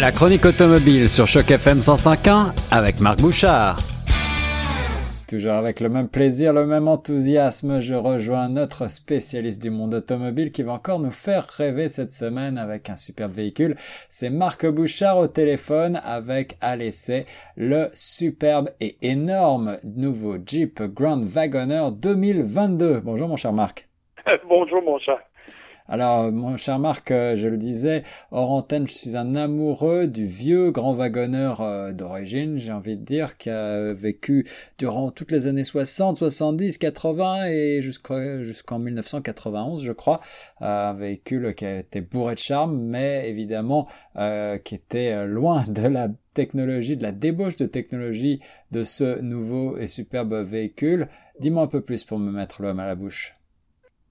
La chronique automobile sur Choc FM 105.1 avec Marc Bouchard. Toujours avec le même plaisir, le même enthousiasme, je rejoins notre spécialiste du monde automobile qui va encore nous faire rêver cette semaine avec un superbe véhicule. C'est Marc Bouchard au téléphone avec à l'essai le superbe et énorme nouveau Jeep Grand Wagoner 2022. Bonjour mon cher Marc. Bonjour mon cher. Alors, mon cher Marc, euh, je le disais, hors antenne, je suis un amoureux du vieux grand wagonneur euh, d'origine, j'ai envie de dire, qui a vécu durant toutes les années 60, 70, 80 et jusqu'en 1991, je crois. Euh, un véhicule qui a été bourré de charme, mais évidemment qui était loin de la technologie, de la débauche de technologie de ce nouveau et superbe véhicule. Dis-moi un peu plus pour me mettre l'homme à la bouche.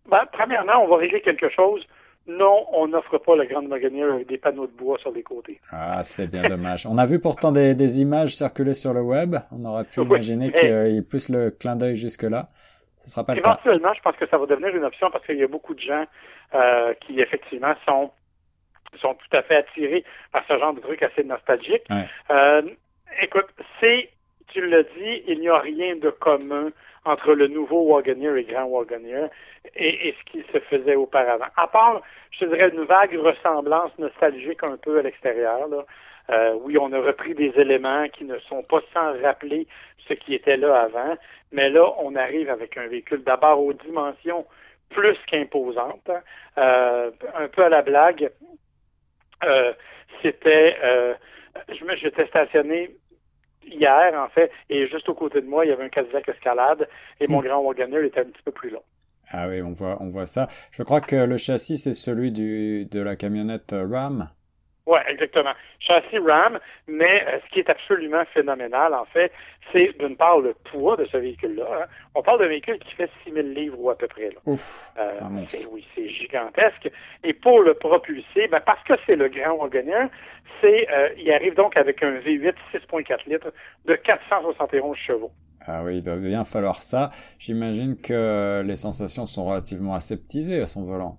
Ben, premièrement, on va régler quelque chose. Non, on n'offre pas le Grand Wagoneer avec des panneaux de bois sur les côtés. Ah, c'est bien dommage. On a vu pourtant des, images circuler sur le web. On aurait pu imaginer qu'il pousse le clin d'œil jusque-là. Ce sera pas le cas. Éventuellement, je pense que ça va devenir une option parce qu'il y a beaucoup de gens euh, qui, effectivement, sont sont tout à fait attirés par ce genre de truc assez nostalgique. Euh, écoute, c'est, tu l'as dit, il n'y a rien de commun entre le nouveau Wagoneer et Grand Wagoneer et, ce qui se faisait auparavant. À part, je dirais, une vague ressemblance nostalgique un peu à l'extérieur. Euh, oui, on a repris des éléments qui ne sont pas sans rappeler ce qui était là avant, mais là, on arrive avec un véhicule d'abord aux dimensions plus qu'imposantes. Euh, un peu à la blague, euh, c'était, je me, j'étais stationné hier, en fait, et juste aux côtés de moi, il y avait un Cadillac Escalade et mon hmm. grand Wagoner était un petit peu plus long. Ah oui, on voit, on voit ça. Je crois que le châssis, c'est celui du, de la camionnette Ram. Oui, exactement. Châssis RAM, mais euh, ce qui est absolument phénoménal, en fait, c'est d'une part le poids de ce véhicule-là. Hein. On parle d'un véhicule qui fait 6000 livres ou à peu près. Là. Ouf, euh, oui, c'est gigantesque. Et pour le propulser, ben, parce que c'est le grand Wagoner, c'est, euh, il arrive donc avec un V8 6.4 litres de 471 chevaux. Ah oui, il doit bien falloir ça. J'imagine que les sensations sont relativement aseptisées à son volant.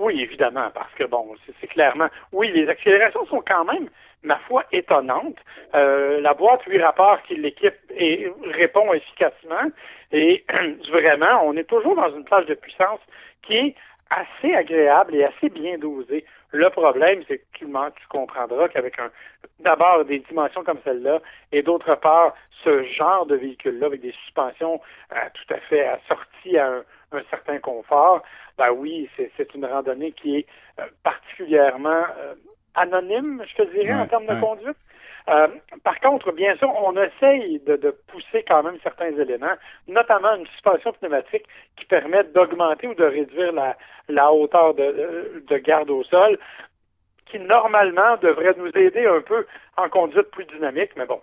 Oui, évidemment, parce que bon, c'est clairement. Oui, les accélérations sont quand même, ma foi, étonnantes. Euh, la boîte 8 rapports qui l'équipe et répond efficacement. Et vraiment, on est toujours dans une plage de puissance qui est assez agréable et assez bien dosée. Le problème, c'est que tu, tu comprendras qu'avec un d'abord des dimensions comme celle-là, et d'autre part, ce genre de véhicule-là avec des suspensions euh, tout à fait assorties à un, un certain confort, ben oui, c'est une randonnée qui est euh, particulièrement euh, anonyme, je te dirais, en termes de conduite. Euh, par contre, bien sûr, on essaye de, de, pousser quand même certains éléments, notamment une suspension pneumatique qui permet d'augmenter ou de réduire la, la hauteur de, de, garde au sol, qui normalement devrait nous aider un peu en conduite plus dynamique, mais bon,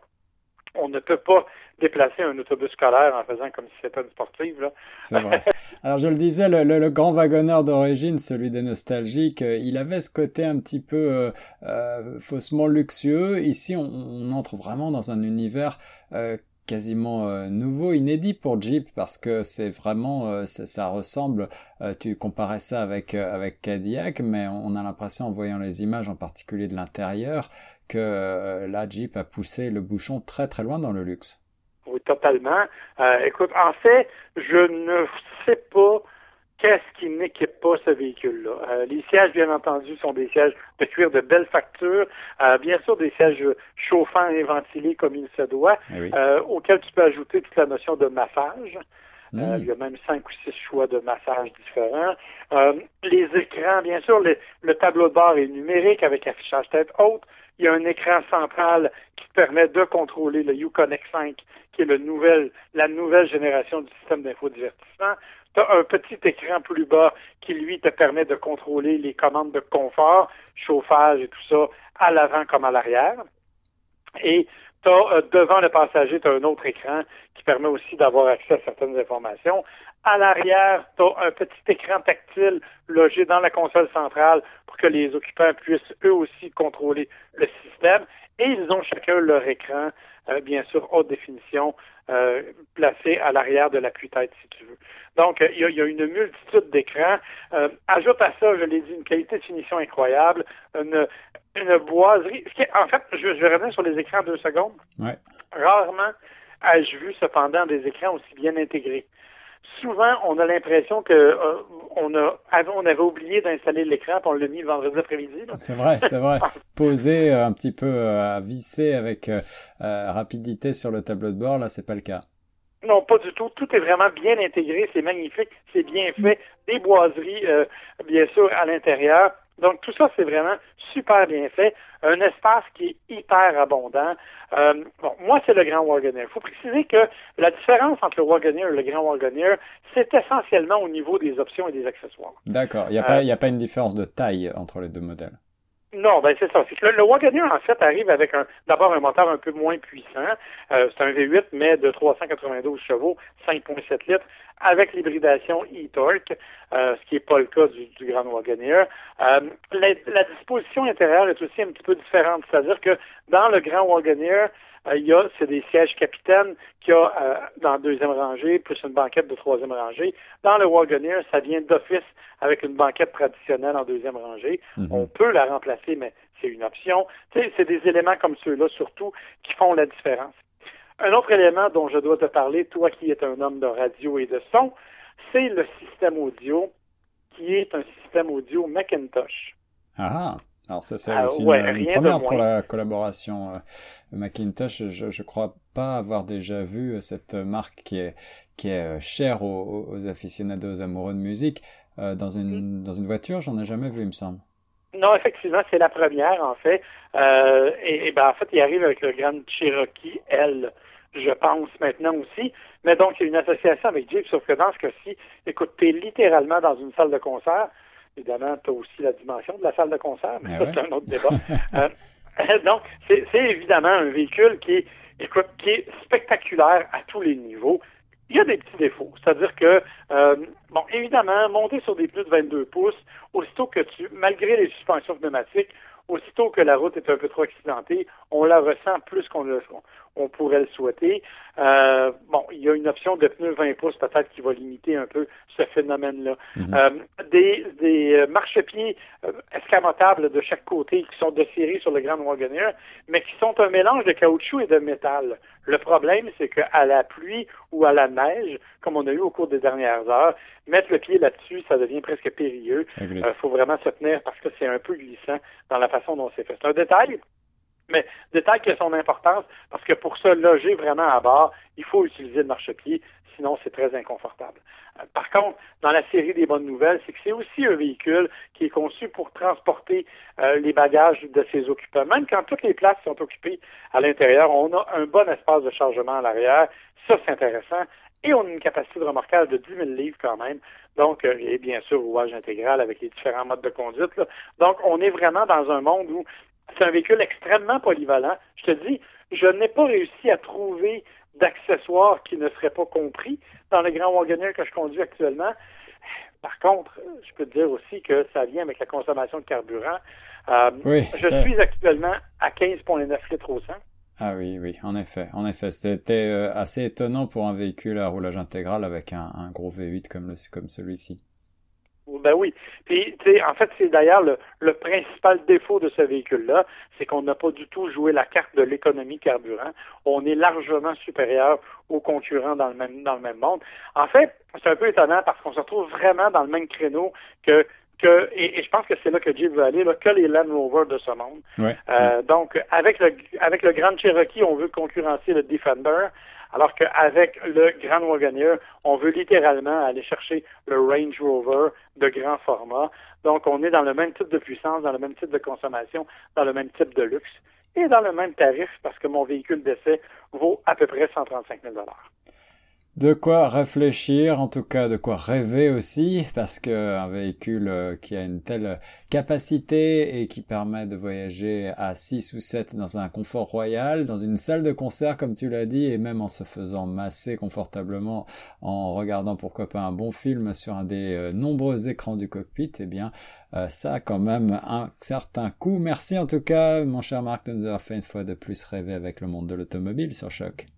on ne peut pas déplacer un autobus scolaire en faisant comme si c'était une sportive. Là. C'est vrai. Alors je le disais, le, grand wagonneur d'origine, celui des nostalgiques, euh, il avait ce côté un petit peu euh, euh faussement luxueux. Ici, on, on, entre vraiment dans un univers euh, quasiment euh, nouveau, inédit pour Jeep parce que c'est vraiment, ça, ça, ressemble. tu comparais ça avec avec Cadillac, mais on a l'impression en voyant les images, en particulier de l'intérieur, que la Jeep a poussé le bouchon très très loin dans le luxe. Oui, totalement. Euh, écoute, en fait, je ne sais pas qu'est-ce qui n'équipe pas ce véhicule-là. Euh, les sièges, bien entendu, sont des sièges de cuir de belle facture, euh, bien sûr des sièges chauffants et ventilés comme il se doit, eh auxquels tu peux ajouter toute la notion de massage. Hmm. il y a même cinq ou six choix de massage différents. les écrans, bien sûr, le tableau de bord est numérique avec affichage tête haute. Il y a un écran central qui permet de contrôler le Uconnect 5, qui est le nouvel, la nouvelle génération du système d'infodivertissement. Tu as un petit écran plus bas qui, lui, te permet de contrôler les commandes de confort, chauffage et tout ça, à l'avant comme à l'arrière. Et as, euh, devant le passager, tu as un autre écran qui permet aussi d'avoir accès à certaines informations. À l'arrière, tu as un petit écran tactile logé dans la console centrale pour que les occupants puissent eux aussi contrôler le système. Et ils ont chacun leur écran, euh, bien sûr, haute définition, euh, placé à l'arrière de l'appui-tête, si tu veux. Donc, il y, a, une multitude d'écrans. Euh, ajoute à ça, je l'ai dit, une qualité de finition incroyable, une boiserie. En fait, je, vais revenir sur les écrans deux secondes. Ouais. Rarement ai-je vu cependant des écrans aussi bien intégrés. Souvent, on a l'impression que euh, on a on avait oublié d'installer l'écran, puis on l'a mis le vendredi après-midi. C'est vrai, c'est vrai. Poser euh, un petit peu euh, à visser avec rapidité sur le tableau de bord, là, c'est pas le cas. Non, pas du tout. Tout est vraiment bien intégré, c'est magnifique, c'est bien fait. Des boiseries, bien sûr, à l'intérieur. Donc tout ça, c'est vraiment super bien fait. Un espace qui est hyper abondant. Euh, bon, moi, c'est le Grand Wagoner. Il faut préciser que la différence entre le Wagoner et le Grand Wagoner, c'est essentiellement au niveau des options et des accessoires. D'accord. Il n'y a, pas, a pas une différence de taille entre les deux modèles. Non, ben c'est ça. C'est que le, Wagoner, en fait, arrive avec un d'abord un moteur un peu moins puissant. Euh, c'est un V8, mais de 392 chevaux, 5,7 litres, avec l'hybridation e-torque, euh, ce qui n'est pas le cas du, du Grand Wagoner. Euh, la, la, disposition intérieure est aussi un petit peu différente. C'est-à-dire que dans le Grand Wagoner, euh, il y a, c'est des sièges capitaines qu'il y a euh, dans la deuxième rangée, plus une banquette de troisième rangée. Dans le Wagoneer, ça vient d'office avec une banquette traditionnelle en deuxième rangée. Mhm. On peut la remplacer, mais c'est une option. Tu sais, c'est des éléments comme ceux-là, surtout, qui font la différence. Un autre élément dont je dois te parler, toi qui es un homme de radio et de son, c'est le système audio, qui est un système audio Macintosh. Ah, alors ça c'est ah, aussi une, première pour la collaboration euh, Macintosh. Je, ne crois pas avoir déjà vu euh, cette marque qui est qui est euh, chère aux, aux aficionados amoureux de musique dans une mm. dans une voiture. J'en ai jamais vu, il me semble. Non, effectivement, c'est la première en fait. et, ben en fait, il arrive avec le Grand Cherokee L, je pense maintenant aussi. Mais donc, il y a une association avec Jeep, sauf que dans ce cas-ci, écoute, es littéralement dans une salle de concert Évidemment, tu as aussi la dimension de la salle de concert, mais ben ça, c'est un autre débat. euh, donc, c'est évidemment un véhicule qui est, écoute, qui est spectaculaire à tous les niveaux. Il y a des petits défauts, c'est-à-dire que, euh, bon, évidemment, monter sur des pneus de 22 pouces, aussitôt que tu, malgré les suspensions pneumatiques, aussitôt que la route est un peu trop accidentée, on la ressent plus qu'on le, on pourrait le souhaiter. Euh, bon, il y a une option de pneus 20 pouces peut-être qui va limiter un peu ce phénomène-là. Mhm. euh, des des euh, marchepieds euh, escamotables de chaque côté qui sont de série sur le Grand Wagoner, mais qui sont un mélange de caoutchouc et de métal. Le problème, c'est qu'à la pluie ou à la neige, comme on a eu au cours des dernières heures, mettre le pied là-dessus, ça devient presque périlleux. Il faut vraiment se tenir parce que c'est un peu glissant dans la façon dont c'est fait. C'est un détail, mais détail qui a son importance, parce que pour se loger vraiment à bord, il faut utiliser le marchepied, sinon c'est très inconfortable. Euh, par contre, dans la série des bonnes nouvelles, c'est que c'est aussi un véhicule qui est conçu pour transporter euh, les bagages de ses occupants. Même quand toutes les places sont occupées à l'intérieur, on a un bon espace de chargement à l'arrière. Ça, c'est intéressant. Et on a une capacité de remorquage de 10 000 livres quand même. Donc, euh, et bien sûr, rouage intégral avec les différents modes de conduite. Donc, on est vraiment dans un monde où c'est un véhicule extrêmement polyvalent. Je te dis, je n'ai pas réussi à trouver d'accessoires qui ne seraient pas compris dans le grand Wagoner que je conduis actuellement. Par contre, je peux te dire aussi que ça vient avec la consommation de carburant. Euh, je suis actuellement à 15,9 litres au 100. Ah oui, oui, en effet, en effet, c'était euh, assez étonnant pour un véhicule à roulage intégral avec un, un gros V8 comme, le, comme celui-ci. Ben oui. Puis, tu sais, en fait, c'est d'ailleurs le, le, principal défaut de ce véhicule-là, c'est qu'on n'a pas du tout joué la carte de l'économie carburant. On est largement supérieur aux concurrents dans le même dans le même monde. En fait, c'est un peu étonnant parce qu'on se retrouve vraiment dans le même créneau que que et, je pense que c'est là que Jeep veut aller, là, que les Land Rover de ce monde. Euh, donc, avec le avec le Grand Cherokee, on veut concurrencer le Defender. Alors qu'avec le Grand Wagoneer, on veut littéralement aller chercher le Range Rover de grand format. Donc, on est dans le même type de puissance, dans le même type de consommation, dans le même type de luxe et dans le même tarif parce que mon véhicule d'essai vaut à peu près 135 000 de quoi réfléchir, en tout cas de quoi rêver aussi, parce que un véhicule euh, qui a une telle capacité et qui permet de voyager à 6 ou 7 dans un confort royal, dans une salle de concert comme tu l'as dit, et même en se faisant masser confortablement en regardant pourquoi pas un bon film sur un des euh, nombreux écrans du cockpit, eh bien euh, ça a quand même un certain coût. Merci en tout cas mon cher Marc de nous avoir fait une fois de plus rêver avec le monde de l'automobile sur Choc.